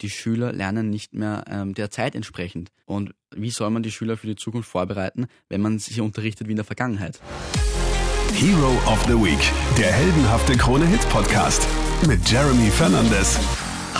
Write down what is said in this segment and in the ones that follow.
die Schüler lernen nicht mehr ähm, der Zeit entsprechend. Und wie soll man die Schüler für die Zukunft vorbereiten, wenn man sich unterrichtet wie in der Vergangenheit? Hero of the Week, der heldenhafte Krone-Hit-Podcast mit Jeremy Fernandes.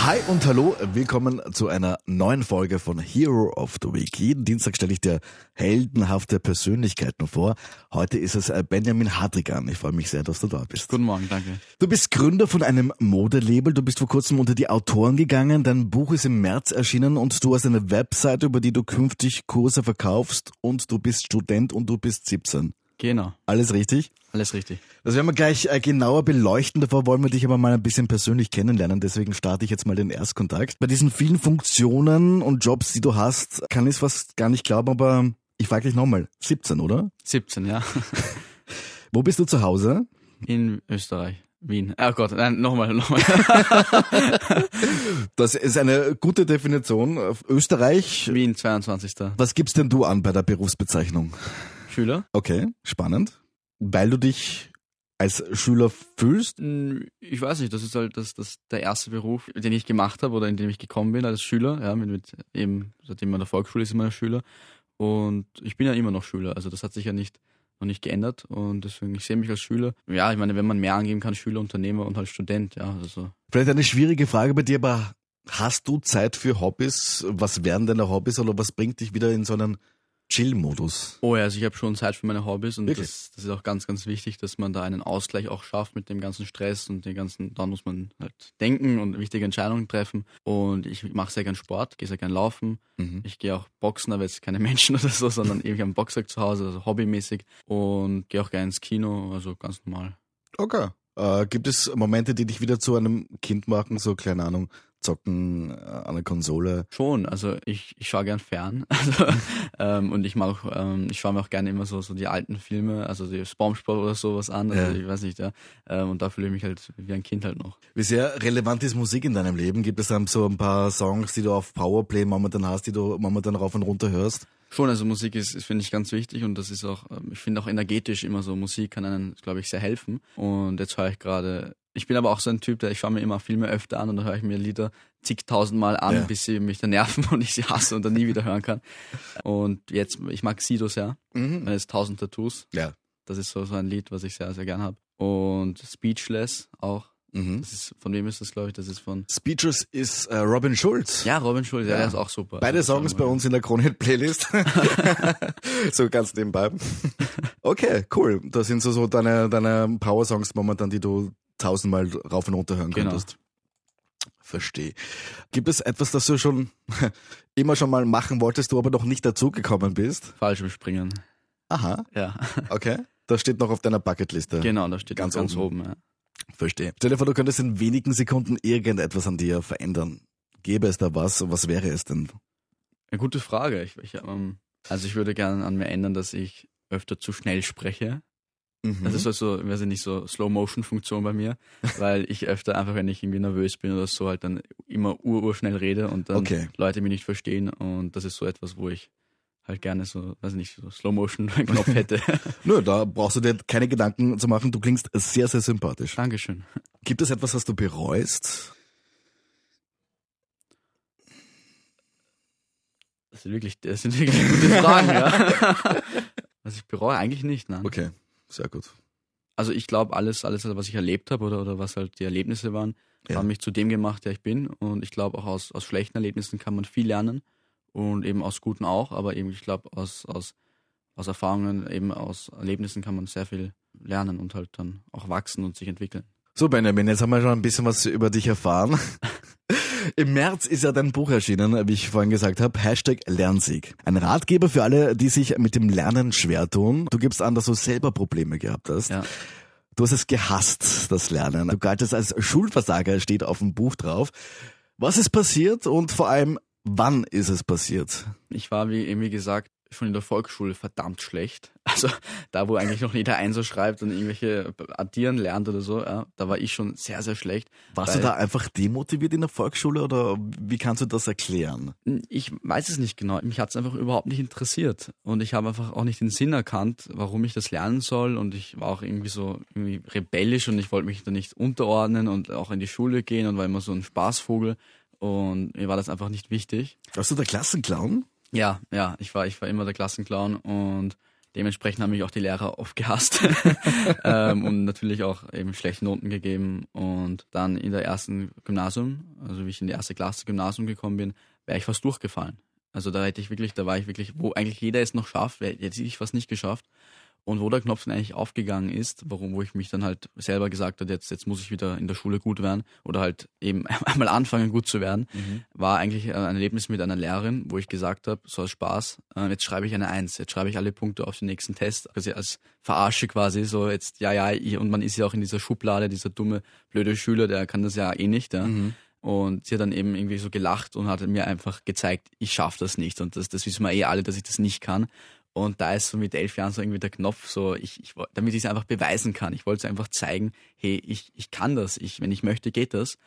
Hi und hallo, willkommen zu einer neuen Folge von Hero of the Week. Jeden Dienstag stelle ich dir heldenhafte Persönlichkeiten vor. Heute ist es äh, Benjamin Hadrigan. Ich freue mich sehr, dass du da bist. Guten Morgen, danke. Du bist Gründer von einem Modelabel. Du bist vor kurzem unter die Autoren gegangen. Dein Buch ist im März erschienen und du hast eine Webseite, über die du künftig Kurse verkaufst und du bist Student und du bist 17. Genau, Alles richtig? alles richtig. Das werden wir gleich äh, genauer beleuchten. Davor wollen wir dich aber mal ein bisschen persönlich kennenlernen. Deswegen starte ich jetzt mal den Erstkontakt. Bei diesen vielen Funktionen und Jobs, die du hast, kann ich es fast gar nicht glauben, aber ich frage dich nochmal. 17, oder? 17, ja. Wo bist du zu Hause? In Österreich. Wien. Oh Gott, nein, nochmal, nochmal. Das ist eine gute Definition. Österreich. Wien, 22. Was gibst denn du an bei der Berufsbezeichnung? Schüler? Okay, spannend. Weil du dich als Schüler fühlst? Ich weiß nicht, das ist halt das, das der erste Beruf, den ich gemacht habe oder in dem ich gekommen bin als Schüler. Ja, mit, mit eben, seitdem man in der Volksschule ist, immer ein Schüler. Und ich bin ja immer noch Schüler. Also das hat sich ja nicht noch nicht geändert und deswegen ich sehe mich als Schüler. Ja, ich meine, wenn man mehr angeben kann, Schüler, Unternehmer und halt Student, ja, also so. Vielleicht eine schwierige Frage bei dir, aber hast du Zeit für Hobbys? Was wären deine Hobbys oder was bringt dich wieder in so einen Chill-Modus? Oh ja, also ich habe schon Zeit für meine Hobbys und das, das ist auch ganz, ganz wichtig, dass man da einen Ausgleich auch schafft mit dem ganzen Stress und den ganzen, dann muss man halt denken und wichtige Entscheidungen treffen. Und ich mache sehr gern Sport, gehe sehr gern laufen. Mhm. Ich gehe auch boxen, aber jetzt keine Menschen oder so, sondern eben habe einen Boxsack zu Hause, also hobbymäßig. Und gehe auch gerne ins Kino, also ganz normal. Okay. Äh, gibt es Momente, die dich wieder zu einem Kind machen, so, keine Ahnung, zocken äh, an der Konsole? Schon, also ich, ich schaue gern fern. Also, ähm, und ich mag auch, ähm, ich schaue mir auch gerne immer so, so die alten Filme, also die Spongebob oder sowas an. Also Ja. ich weiß nicht, ja. Ähm, und da fühle ich mich halt wie ein Kind halt noch. Wie sehr relevant ist Musik in deinem Leben? Gibt es dann so ein paar Songs, die du auf Powerplay momentan hast, die du momentan rauf und runter hörst? Schon, also Musik ist, ist finde ich, ganz wichtig und das ist auch, ähm, ich finde auch energetisch immer so, Musik kann einem, glaube ich, sehr helfen. Und jetzt höre ich gerade, ich bin aber auch so ein Typ, der ich schaue mir immer Filme öfter an und dann höre ich mir Lieder zigtausendmal an, Ja. bis sie mich dann nerven und ich sie hasse und dann nie wieder hören kann. Und jetzt, ich mag Sido sehr, Mhm. das ist Tausend Tattoos. Ja. Das ist so, so ein Lied, was ich sehr, sehr gern habe. Und Speechless auch. Mhm. Das ist, von wem ist das, glaube ich? Das ist von, Speeches ist äh, Robin Schulz. ja, Robin Schulz, ja, Ja. der ist auch super. Beide Also, Songs bei uns in der Kronhit-Playlist. so ganz nebenbei. Okay, cool. Das sind so, so deine, deine Power-Songs momentan, die du tausendmal rauf und runter hören Genau. könntest. Verstehe. Gibt es etwas, das du schon immer schon mal machen wolltest, du aber noch nicht dazugekommen bist? Fallschirmspringen. Aha, Ja, okay. Das steht noch auf deiner Bucketliste. genau, da steht Ganz ganz, ganz oben. oben. ja. Verstehe. Stell dir vor, du könntest in wenigen Sekunden irgendetwas an dir verändern. Gäbe es da was? Was wäre es denn? Eine gute Frage. Ich, ich, ähm, also ich würde gerne an mir ändern, dass ich öfter zu schnell spreche. Mhm. Das ist also, weiß ich nicht, so Slow-Motion-Funktion bei mir, weil ich öfter einfach, wenn ich irgendwie nervös bin oder so, halt dann immer ur, ur schnell rede und dann Okay. Leute mich nicht verstehen und das ist so etwas, wo ich halt gerne so, weiß ich nicht, so Slow-Motion-Knopf hätte. Nö, da brauchst du dir keine Gedanken zu machen. Du klingst sehr, sehr sympathisch. Dankeschön. Gibt es etwas, was du bereust? Das sind wirklich, das sind wirklich gute Fragen, ja. Was ich bereue, eigentlich nicht, nein. Okay, sehr gut. Also ich glaube, alles, alles, was ich erlebt habe oder, oder was halt die Erlebnisse waren, Ja. haben mich zu dem gemacht, der ich bin. Und ich glaube, auch aus, aus schlechten Erlebnissen kann man viel lernen. Und eben aus guten auch, aber eben, ich glaube, aus, aus, aus Erfahrungen, eben aus Erlebnissen kann man sehr viel lernen und halt dann auch wachsen und sich entwickeln. So, Benjamin, jetzt haben wir schon ein bisschen was über dich erfahren. Im März ist ja dein Buch erschienen, wie ich vorhin gesagt habe, Hashtag Lernsieg. Ein Ratgeber für alle, die sich mit dem Lernen schwer tun. Du gibst an, dass du selber Probleme gehabt hast. Ja. Du hast es gehasst, das Lernen. Du galtest als Schulversager, steht auf dem Buch drauf. Was ist passiert und vor allem, wann ist es passiert? Ich war, wie wie gesagt, schon in der Volksschule verdammt schlecht. Also da, wo eigentlich noch jeder Einser schreibt und irgendwelche addieren lernt oder so, ja, da war ich schon sehr, sehr schlecht. Warst du da einfach demotiviert in der Volksschule oder wie kannst du das erklären? Ich weiß es nicht genau. Mich hat es einfach überhaupt nicht interessiert. Und ich habe einfach auch nicht den Sinn erkannt, warum ich das lernen soll. Und ich war auch irgendwie so irgendwie rebellisch und ich wollte mich da nicht unterordnen und auch in die Schule gehen und war immer so ein Spaßvogel. Und mir war das einfach nicht wichtig. Warst du der Klassenclown? Ja, ja, ich war, ich war immer der Klassenclown und dementsprechend haben mich auch die Lehrer oft gehasst ähm, und natürlich auch eben schlechte Noten gegeben. Und dann in der ersten Gymnasium, also wie ich in die erste Klasse Gymnasium gekommen bin, wäre ich fast durchgefallen. Also da hätte ich wirklich, da war ich wirklich, wo eigentlich jeder es noch schafft, hätte ich fast nicht geschafft. Und wo der Knopf dann eigentlich aufgegangen ist, warum, wo ich mich dann halt selber gesagt habe, jetzt, jetzt muss ich wieder in der Schule gut werden oder halt eben einmal anfangen gut zu werden, mhm. war eigentlich äh, ein Erlebnis mit einer Lehrerin, wo ich gesagt habe, so als Spaß, äh, jetzt schreibe ich eine Eins, jetzt schreibe ich alle Punkte auf den nächsten Test, also als Verarsche quasi, so jetzt, ja, ja, und man ist ja auch in dieser Schublade, dieser dumme, blöde Schüler, der kann das ja eh nicht, ja. Mhm. Und sie hat dann eben irgendwie so gelacht und hat mir einfach gezeigt, ich schaffe das nicht. Und das, das wissen wir eh alle, dass ich das nicht kann. Und da ist so mit elf Jahren so irgendwie der Knopf, so ich, ich damit ich es einfach beweisen kann. Ich wollte es einfach zeigen, hey, ich, ich kann das. Ich, wenn ich möchte, geht das.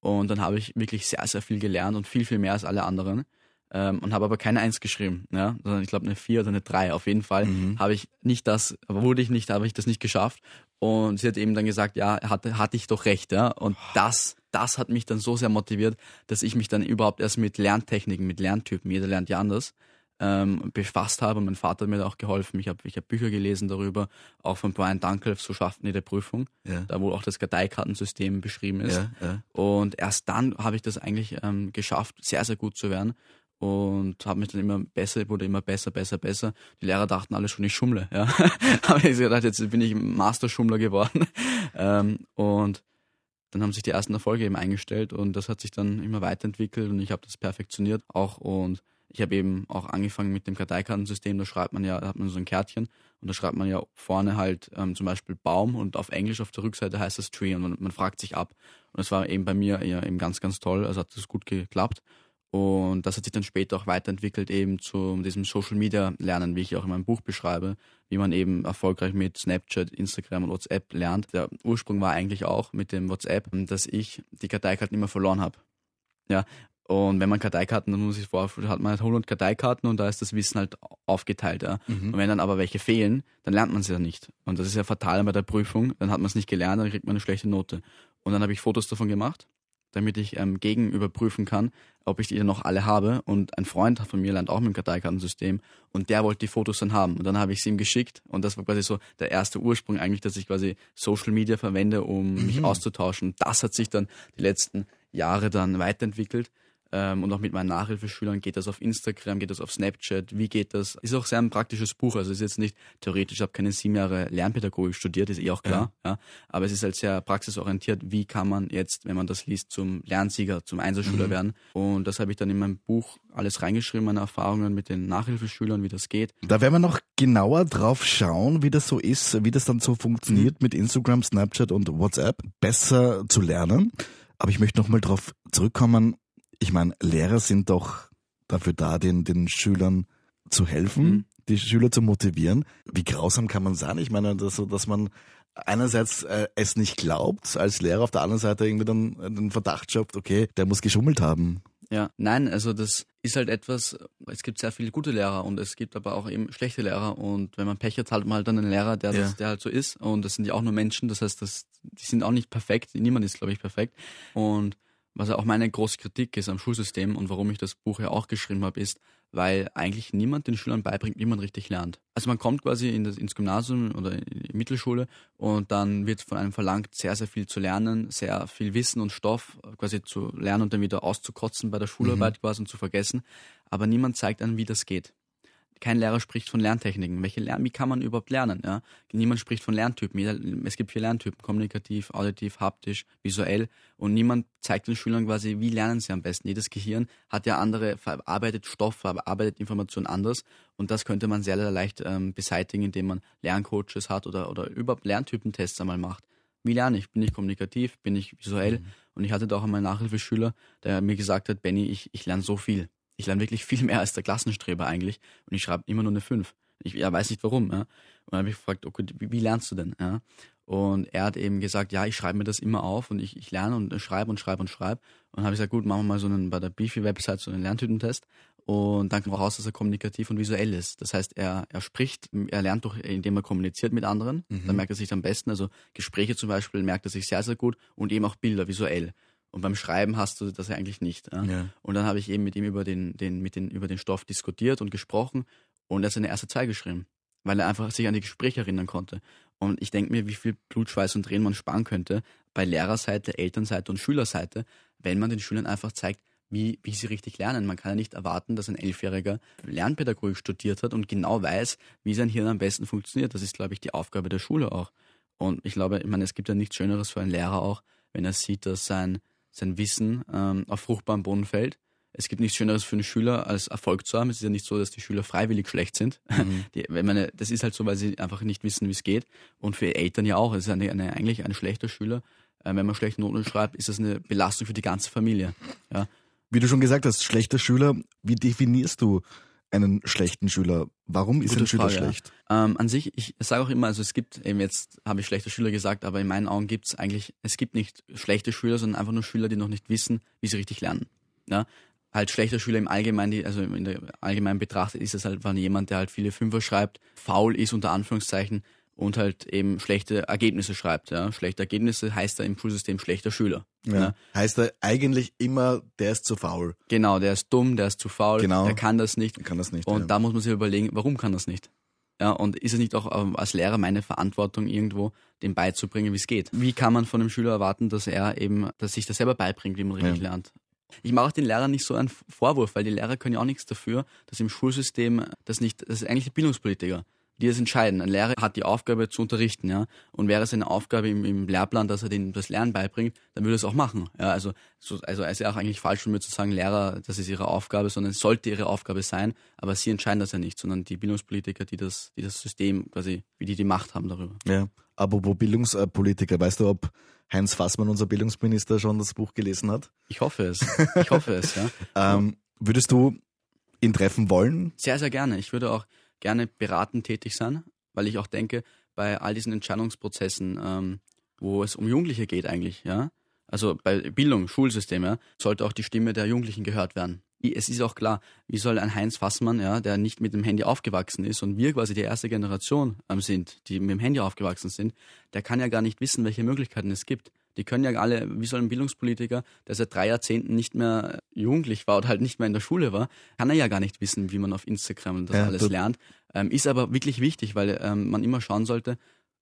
Und dann habe ich wirklich sehr, sehr viel gelernt und viel, viel mehr als alle anderen. Ähm, und habe aber keine Eins geschrieben, ja, sondern ich glaube eine Vier oder eine Drei. Auf jeden Fall mhm. habe ich nicht das, wurde ich nicht, habe ich das nicht geschafft. Und sie hat eben dann gesagt, ja, hatte, hatte ich doch recht, ja. Und das, das hat mich dann so sehr motiviert, dass ich mich dann überhaupt erst mit Lerntechniken, mit Lerntypen, jeder lernt ja anders, ähm, befasst habe. Mein Vater hat mir da auch geholfen. Ich habe ich hab Bücher gelesen darüber, auch von Brian Dunkel, so schafft jede Prüfung, ja. da wo auch das Karteikartensystem beschrieben ist. Ja, ja. Und erst dann habe ich das eigentlich ähm, geschafft, sehr, sehr gut zu werden und habe mich dann immer besser, wurde immer besser, besser, besser. Die Lehrer dachten alle schon, ich schummle. Ja. habe ich gedacht, jetzt bin ich Master-Schummler geworden. ähm, und dann haben sich die ersten Erfolge eben eingestellt und das hat sich dann immer weiterentwickelt und ich habe das perfektioniert auch und ich habe eben auch angefangen mit dem Karteikartensystem, da schreibt man ja, da hat man so ein Kärtchen und da schreibt man ja vorne halt ähm, zum Beispiel Baum und auf Englisch auf der Rückseite heißt das Tree und man, man fragt sich ab. Und das war eben bei mir ja eben ganz, ganz toll, also hat das gut geklappt. Und das hat sich dann später auch weiterentwickelt eben zu diesem Social Media Lernen, wie ich auch in meinem Buch beschreibe, wie man eben erfolgreich mit Snapchat, Instagram und WhatsApp lernt. Der Ursprung war eigentlich auch mit dem WhatsApp, dass ich die Karteikarten immer verloren habe. Ja, und wenn man Karteikarten, dann muss ich vor, hat man halt 100 Karteikarten und da ist das Wissen halt aufgeteilt. Ja. Mhm. Und wenn dann aber welche fehlen, dann lernt man sie ja nicht. Und das ist ja fatal bei der Prüfung. Dann hat man es nicht gelernt, dann kriegt man eine schlechte Note. Und dann habe ich Fotos davon gemacht, damit ich ähm, gegen überprüfen kann, ob ich die noch alle habe. Und ein Freund von mir lernt auch mit dem Karteikartensystem und der wollte die Fotos dann haben. Und dann habe ich sie ihm geschickt und das war quasi so der erste Ursprung eigentlich, dass ich quasi Social Media verwende, um mhm. mich auszutauschen. Das hat sich dann die letzten Jahre dann weiterentwickelt ähm, und auch mit meinen Nachhilfeschülern geht das auf Instagram, geht das auf Snapchat, wie geht das? Ist auch sehr ein praktisches Buch, also ist jetzt nicht theoretisch, ich habe keine sieben Jahre Lernpädagogik studiert, ist eh auch klar, ja. ja. aber es ist halt sehr praxisorientiert, wie kann man jetzt, wenn man das liest, zum Lernsieger, zum Einzelschüler mhm. werden und das habe ich dann in meinem Buch alles reingeschrieben, meine Erfahrungen mit den Nachhilfeschülern, wie das geht. Da werden wir noch genauer drauf schauen, wie das so ist, wie das dann so funktioniert mhm. mit Instagram, Snapchat und WhatsApp, besser zu lernen. Aber ich möchte nochmal drauf zurückkommen, ich meine, Lehrer sind doch dafür da, den, den Schülern zu helfen, mhm. die Schüler zu motivieren. Wie grausam kann man sein? Ich meine, dass, dass man einerseits äh, es nicht glaubt als Lehrer, auf der anderen Seite irgendwie dann den Verdacht schöpft, okay, der muss geschummelt haben. Ja, nein, also das ist halt etwas, es gibt sehr viele gute Lehrer und es gibt aber auch eben schlechte Lehrer und wenn man Pech hat, hat man halt dann einen Lehrer, der, ja. das, der halt so ist und das sind ja auch nur Menschen, das heißt, das, die sind auch nicht perfekt, niemand ist, glaube ich, perfekt und was ja auch meine große Kritik ist am Schulsystem und warum ich das Buch ja auch geschrieben habe, ist, weil eigentlich niemand den Schülern beibringt, wie man richtig lernt. Also man kommt quasi in das, ins Gymnasium oder in die Mittelschule und dann wird von einem verlangt, sehr, sehr viel zu lernen, sehr viel Wissen und Stoff quasi zu lernen und dann wieder auszukotzen bei der Schularbeit mhm. quasi und zu vergessen. Aber niemand zeigt einem, wie das geht kein Lehrer spricht von Lerntechniken. Welche Lern wie kann man überhaupt lernen? Ja? Niemand spricht von Lerntypen. Es gibt vier Lerntypen, kommunikativ, auditiv, haptisch, visuell. Und niemand zeigt den Schülern quasi, wie lernen sie am besten. Jedes Gehirn hat ja andere, verarbeitet Stoff, verarbeitet Informationen anders. Und das könnte man sehr, sehr leicht ähm, beseitigen, indem man Lerncoaches hat oder, oder überhaupt Lerntypentests einmal macht. Wie lerne ich? Bin ich kommunikativ? Bin ich visuell? Mhm. Und ich hatte da auch einmal einen Nachhilfeschüler, der mir gesagt hat, Benny, ich, ich lerne so viel ich lerne wirklich viel mehr als der Klassenstreber eigentlich und ich schreibe immer nur eine 5. Ich ja, weiß nicht warum. Ja. Und dann habe ich gefragt, okay, wie, wie, lernst du denn? Ja. Und er hat eben gesagt, ja, ich schreibe mir das immer auf und ich, ich lerne und schreibe und schreibe und schreibe. Und dann habe ich gesagt, gut, machen wir mal so einen bei der Beefy-Website so einen Lerntütentest. Und dann kommt raus, dass er kommunikativ und visuell ist. Das heißt, er, er spricht, er lernt doch, indem er kommuniziert mit anderen. Mhm. Dann merkt er sich am besten. Also Gespräche zum Beispiel merkt er sich sehr, sehr gut und eben auch Bilder visuell. Und beim Schreiben hast du das ja eigentlich nicht. Ja? Ja. Und dann habe ich eben mit ihm über den, den, mit den, über den Stoff diskutiert und gesprochen und er hat seine erste Zahl geschrieben, weil er einfach sich an die Gespräche erinnern konnte. Und ich denke mir, wie viel Blut, Schweiß und Tränen man sparen könnte bei Lehrerseite, Elternseite und Schülerseite, wenn man den Schülern einfach zeigt, wie, wie sie richtig lernen. Man kann ja nicht erwarten, dass ein Elfjähriger Lernpädagogik studiert hat und genau weiß, wie sein Hirn am besten funktioniert. Das ist, glaube ich, die Aufgabe der Schule auch. Und ich glaube, ich meine, es gibt ja nichts Schöneres für einen Lehrer auch, wenn er sieht, dass sein, sein Wissen ähm, auf fruchtbaren Boden fällt. Es gibt nichts Schöneres für einen Schüler, als Erfolg zu haben. Es ist ja nicht so, dass die Schüler freiwillig schlecht sind. Die, wenn man, das ist halt so, weil sie einfach nicht wissen, wie es geht. Und für Eltern ja auch. Es ist eine, eine, eigentlich ein schlechter Schüler. Äh, wenn man schlechte Noten schreibt, ist das eine Belastung für die ganze Familie. Ja. Wie du schon gesagt hast, schlechter Schüler, wie definierst du einen schlechten Schüler? Warum ist Gute ein Schüler Frage, ja. schlecht? Ähm, an sich, ich sage auch immer, also es gibt, eben jetzt habe ich schlechte Schüler gesagt, aber in meinen Augen gibt es eigentlich, es gibt nicht schlechte Schüler, sondern einfach nur Schüler, die noch nicht wissen, wie sie richtig lernen. Ja? Halt schlechter Schüler im Allgemeinen, die, also in der allgemeinen betrachtet ist es halt wann jemand, der halt viele Fünfer schreibt, faul ist unter Anführungszeichen und halt eben schlechte Ergebnisse schreibt. Ja? Schlechte Ergebnisse heißt da im Schulsystem schlechter Schüler. Ja. Heißt er eigentlich immer, der ist zu faul. Genau, der ist dumm, der ist zu faul, Genau. der kann das nicht. Man kann das nicht. Und ja. da muss man sich überlegen, warum kann das nicht? Ja, und ist es nicht auch als Lehrer meine Verantwortung, irgendwo dem beizubringen, wie es geht? Wie kann man von einem Schüler erwarten, dass er eben, dass sich das selber beibringt, wie man richtig Ja. lernt? Ich mache auch den Lehrern nicht so einen Vorwurf, weil die Lehrer können ja auch nichts dafür, dass im Schulsystem das nicht, das ist eigentlich die Bildungspolitiker, die das entscheiden. Ein Lehrer hat die Aufgabe zu unterrichten, ja. Und wäre es eine Aufgabe im, im Lehrplan, dass er denen das Lernen beibringt, dann würde er es auch machen. Ja, also, so, also es ist ja auch eigentlich falsch von mir zu sagen, Lehrer, das ist ihre Aufgabe, sondern es sollte ihre Aufgabe sein, aber sie entscheiden das ja nicht, sondern die Bildungspolitiker, die das, die das System quasi, wie die die Macht haben darüber. ja. Apropos Bildungspolitiker, weißt du, ob Heinz Fassmann, unser Bildungsminister, schon das Buch gelesen hat? Ich hoffe es. Ich hoffe es, ja. Ähm, würdest du ihn treffen wollen? Sehr, sehr gerne. Ich würde auch gerne beratend tätig sein, weil ich auch denke, bei all diesen Entscheidungsprozessen, ähm, wo es um Jugendliche geht eigentlich, ja, also bei Bildung, Schulsystem, ja, sollte auch die Stimme der Jugendlichen gehört werden. Es ist auch klar, wie soll ein Heinz Fassmann, ja, der nicht mit dem Handy aufgewachsen ist und wir quasi die erste Generation ähm, sind, die mit dem Handy aufgewachsen sind, der kann ja gar nicht wissen, welche Möglichkeiten es gibt. Die können ja alle, wie soll ein Bildungspolitiker, der seit drei Jahrzehnten nicht mehr jugendlich war oder halt nicht mehr in der Schule war, kann er ja gar nicht wissen, wie man auf Instagram das Ja, alles lernt. Ähm, ist aber wirklich wichtig, weil ähm, man immer schauen sollte,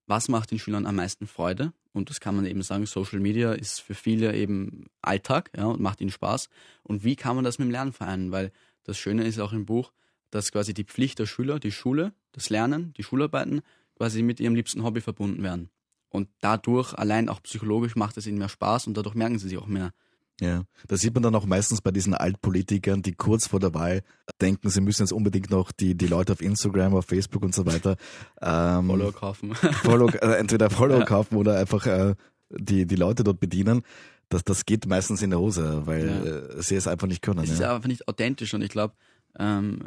was macht den Schülern am meisten Freude? Und das kann man eben sagen, Social Media ist für viele eben Alltag ja, und macht ihnen Spaß. Und wie kann man das mit dem Lernen vereinen? Weil das Schöne ist auch im Buch, dass quasi die Pflicht der Schüler, die Schule, das Lernen, die Schularbeiten quasi mit ihrem liebsten Hobby verbunden werden. Und dadurch, allein auch psychologisch, macht es ihnen mehr Spaß und dadurch merken sie sich auch mehr. Ja, das sieht man dann auch meistens bei diesen Altpolitikern, die kurz vor der Wahl denken, sie müssen jetzt unbedingt noch die, die Leute auf Instagram, auf Facebook und so weiter ähm, Follower kaufen. Follow, äh, entweder Follow kaufen oder einfach äh, die, die Leute dort bedienen. Das, das geht meistens in der Hose, weil Ja. äh, sie es einfach nicht können. Es ist ja. einfach nicht authentisch und ich glaube, ähm,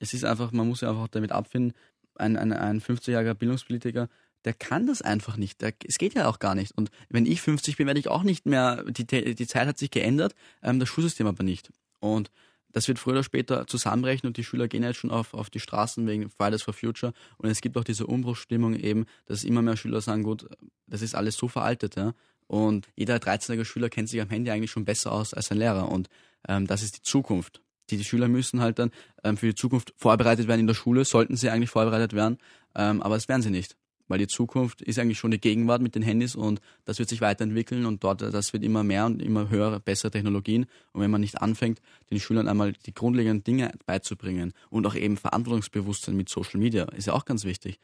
es ist einfach, man muss sich einfach damit abfinden, ein, ein, ein 50-jähriger Bildungspolitiker, der kann das einfach nicht. Der, es geht ja auch gar nicht. Und wenn ich 50 bin, werde ich auch nicht mehr, die, die Zeit hat sich geändert, ähm, das Schulsystem aber nicht. Und das wird früher oder später zusammenbrechen und die Schüler gehen jetzt schon auf, auf die Straßen wegen Fridays for Future. Und es gibt auch diese Umbruchsstimmung eben, dass immer mehr Schüler sagen, gut, das ist alles so veraltet, ja. Und jeder 13-jährige Schüler kennt sich am Handy eigentlich schon besser aus als ein Lehrer. Und ähm, das ist die Zukunft. Die, die Schüler müssen halt dann ähm, für die Zukunft vorbereitet werden in der Schule, sollten sie eigentlich vorbereitet werden, ähm, aber das werden sie nicht. Weil die Zukunft ist eigentlich schon die Gegenwart mit den Handys und das wird sich weiterentwickeln und dort, das wird immer mehr und immer höhere, bessere Technologien. Und wenn man nicht anfängt, den Schülern einmal die grundlegenden Dinge beizubringen und auch eben Verantwortungsbewusstsein mit Social Media, ist ja auch ganz wichtig.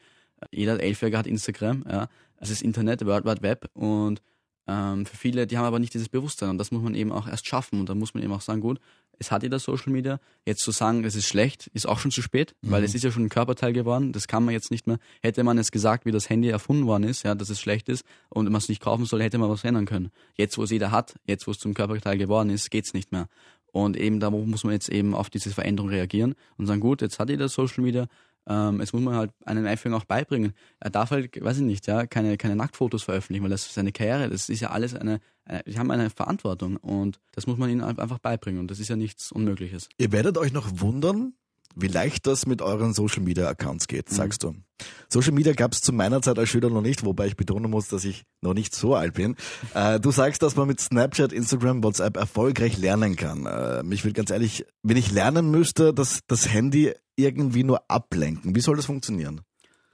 Jeder Elfjährige hat Instagram, ja, das ist Internet, World Wide Web und ähm, für viele, die haben aber nicht dieses Bewusstsein und das muss man eben auch erst schaffen und da muss man eben auch sagen, gut, es hat jeder Social Media. Jetzt zu sagen, es ist schlecht, ist auch schon zu spät, weil es ist ja schon ein Körperteil geworden. Das kann man jetzt nicht mehr. Hätte man jetzt gesagt, wie das Handy erfunden worden ist, ja, dass es schlecht ist und man es nicht kaufen soll, hätte man was ändern können. Jetzt, wo es jeder hat, jetzt, wo es zum Körperteil geworden ist, geht's nicht mehr. Und eben da muss man jetzt eben auf diese Veränderung reagieren und sagen, gut, jetzt hat jeder Social Media, ähm, jetzt muss man halt einem Einführer auch beibringen. Er darf halt, weiß ich nicht, ja, keine, keine Nacktfotos veröffentlichen, weil das ist seine Karriere, das ist ja alles eine, eine, die haben eine Verantwortung und das muss man ihnen einfach beibringen und das ist ja nichts Unmögliches. Ihr werdet euch noch wundern, wie leicht das mit euren Social Media Accounts geht, sagst du. Social Media gab es zu meiner Zeit als Schüler noch nicht, wobei ich betonen muss, dass ich noch nicht so alt bin. Äh, du sagst, dass man mit Snapchat, Instagram, WhatsApp erfolgreich lernen kann. Äh, mich will ganz ehrlich, wenn ich lernen müsste, dass das Handy irgendwie nur ablenken. Wie soll das funktionieren?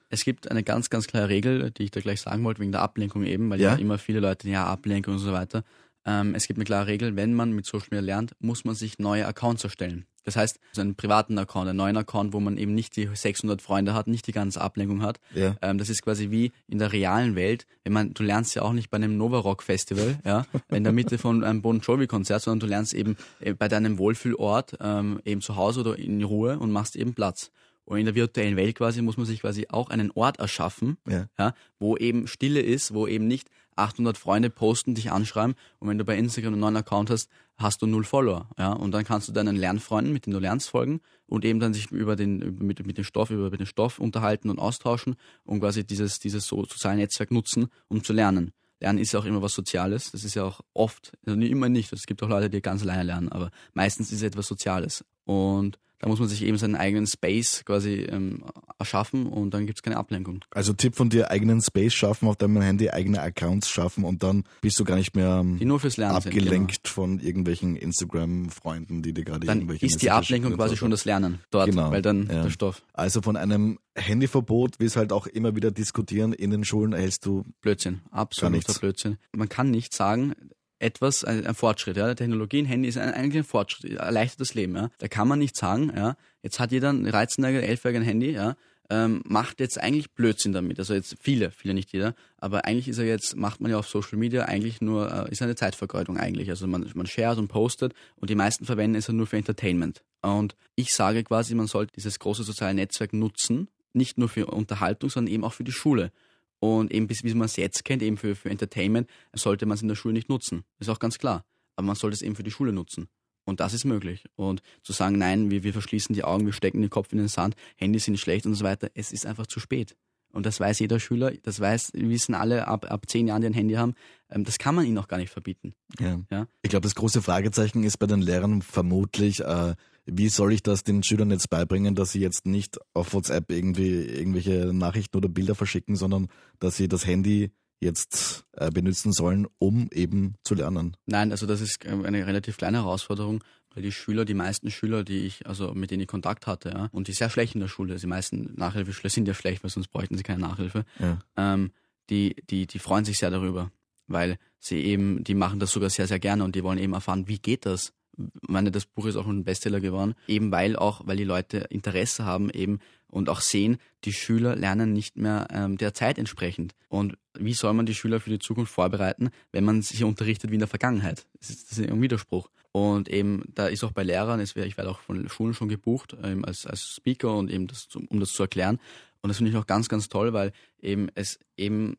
Es gibt eine ganz, ganz klare Regel, die ich da gleich sagen wollte, wegen der Ablenkung eben, weil ja, Ja. immer viele Leute, ja, Ablenkung und so weiter. Ähm, es gibt eine klare Regel, wenn man mit Social Media lernt, muss man sich neue Accounts erstellen. Das heißt, so einen privaten Account, einen neuen Account, wo man eben nicht die 600 Freunde hat, nicht die ganze Ablenkung hat. Ja. Ähm, das ist quasi wie in der realen Welt. Wenn man, du lernst ja auch nicht bei einem Nova Rock Festival, ja, in der Mitte von einem Bon Jovi Konzert, sondern du lernst eben äh, bei deinem Wohlfühlort, ähm, eben zu Hause oder in Ruhe und machst eben Platz. Und in der virtuellen Welt quasi muss man sich quasi auch einen Ort erschaffen, Ja. ja, wo eben Stille ist, wo eben nicht 800 Freunde posten, dich anschreiben und wenn du bei Instagram einen neuen Account hast, hast du null Follower, ja, und dann kannst du deinen Lernfreunden, mit denen du lernst, folgen und eben dann sich über den, mit, mit dem Stoff, über den Stoff unterhalten und austauschen und quasi dieses, dieses so soziale Netzwerk nutzen, um zu lernen. Lernen ist ja auch immer was Soziales, das ist ja auch oft, also immer nicht, es gibt auch Leute, die ganz alleine lernen, aber meistens ist es etwas Soziales und da muss man sich eben seinen eigenen Space quasi ähm, erschaffen und dann gibt's keine Ablenkung. Also Tipp von dir, eigenen Space schaffen, auf deinem Handy eigene Accounts schaffen und dann bist du gar nicht mehr ähm, Lernen sind. abgelenkt von irgendwelchen Instagram-Freunden, die dir gerade Genau. Dann irgendwelche ist die Ablenkung quasi schon das Lernen dort, Genau, weil dann ja. der Stoff. Also von einem Handyverbot, wie es halt auch immer wieder diskutieren in den Schulen, erhältst du Blödsinn, absoluter. Blödsinn. Man kann nicht sagen, etwas, ein, ein Fortschritt, ja. Technologie, ein Handy ist ein, eigentlich ein Fortschritt, erleichtert das Leben, ja. Da kann man nicht sagen, ja, jetzt hat jeder ein 13-jähriger, 11-jähriger ein Handy, ja, ähm, macht jetzt eigentlich Blödsinn damit. Also jetzt viele, viele nicht jeder, aber eigentlich ist er jetzt, macht man ja auf Social Media eigentlich nur, äh, ist eine Zeitvergeudung eigentlich. Also man, man shared und postet und die meisten verwenden es ja nur für Entertainment. Und ich sage quasi, man sollte dieses große soziale Netzwerk nutzen, nicht nur für Unterhaltung, sondern eben auch für die Schule. Und eben bis wie man es jetzt kennt, eben für, für Entertainment, sollte man es in der Schule nicht nutzen. Ist auch ganz klar. Aber man sollte es eben für die Schule nutzen. Und das ist möglich. Und zu sagen, nein, wir, wir verschließen die Augen, wir stecken den Kopf in den Sand, Handys sind schlecht und so weiter, es ist einfach zu spät. Und das weiß jeder Schüler, das weiß, wissen alle ab, ab zehn Jahren, die ein Handy haben, ähm, das kann man ihnen auch gar nicht verbieten. Ja. Ja. Ich glaube, das große Fragezeichen ist bei den Lehrern vermutlich, äh, wie soll ich das den Schülern jetzt beibringen, dass sie jetzt nicht auf WhatsApp irgendwie irgendwelche Nachrichten oder Bilder verschicken, sondern dass sie das Handy jetzt äh, benutzen sollen, um eben zu lernen. Nein, also das ist ähm, eine relativ kleine Herausforderung, weil die Schüler, die meisten Schüler, die ich, also mit denen ich Kontakt hatte, ja, und die sehr schlecht in der Schule, also die meisten Nachhilfeschüler sind ja schlecht, weil sonst bräuchten sie keine Nachhilfe, Ja. ähm, die, die, die freuen sich sehr darüber, weil sie eben, die machen das sogar sehr, sehr gerne und die wollen eben erfahren, wie geht das? Meine, das Buch ist auch ein Bestseller geworden, eben weil auch, weil die Leute Interesse haben eben und auch sehen, die Schüler lernen nicht mehr ähm, der Zeit entsprechend. Und wie soll man die Schüler für die Zukunft vorbereiten, wenn man sich unterrichtet wie in der Vergangenheit? Das ist, das ist ein Widerspruch. Und eben, da ist auch bei Lehrern, ich werde auch von Schulen schon gebucht ähm, als, als Speaker und eben das, um das zu erklären. Und das finde ich auch ganz, ganz toll, weil eben es eben,